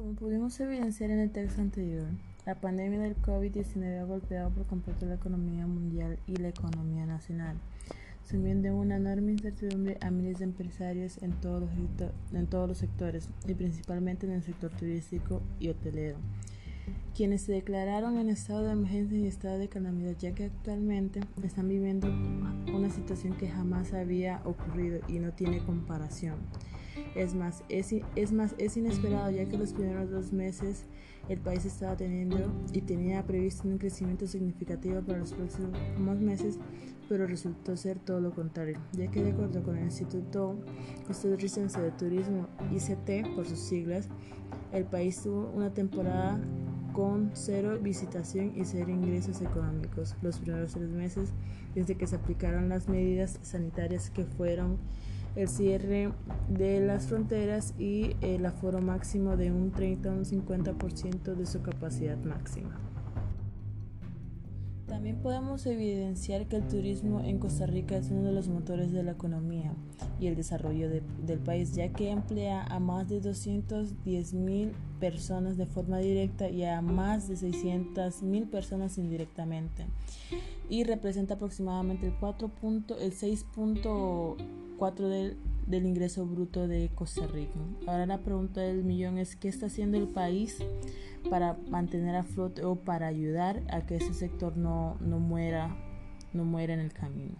Como pudimos evidenciar en el texto anterior, la pandemia del COVID-19 ha golpeado por completo la economía mundial y la economía nacional, sumiendo en una enorme incertidumbre a miles de empresarios en todos, los, en todos los sectores y principalmente en el sector turístico y hotelero, quienes se declararon en estado de emergencia y estado de calamidad, ya que actualmente están viviendo una situación que jamás había ocurrido y no tiene comparación. Es más, es, es más, es inesperado ya que los primeros dos meses el país estaba teniendo y tenía previsto un crecimiento significativo para los próximos meses, pero resultó ser todo lo contrario, ya que de acuerdo con el Instituto Costarricense de Turismo, ICT por sus siglas, el país tuvo una temporada con cero visitación y cero ingresos económicos los primeros tres meses desde que se aplicaron las medidas sanitarias que fueron el cierre de las fronteras y el aforo máximo de un 30 a un 50% de su capacidad máxima. También podemos evidenciar que el turismo en Costa Rica es uno de los motores de la economía y el desarrollo del país, ya que emplea a más de 210 mil personas de forma directa y a más de 600 mil personas indirectamente, y representa aproximadamente el, 4 el 6.4 del, del ingreso bruto de Costa Rica. Ahora la pregunta del millón es ¿qué está haciendo el país para mantener a flote o para ayudar a que ese sector no, no muera no muera en el camino?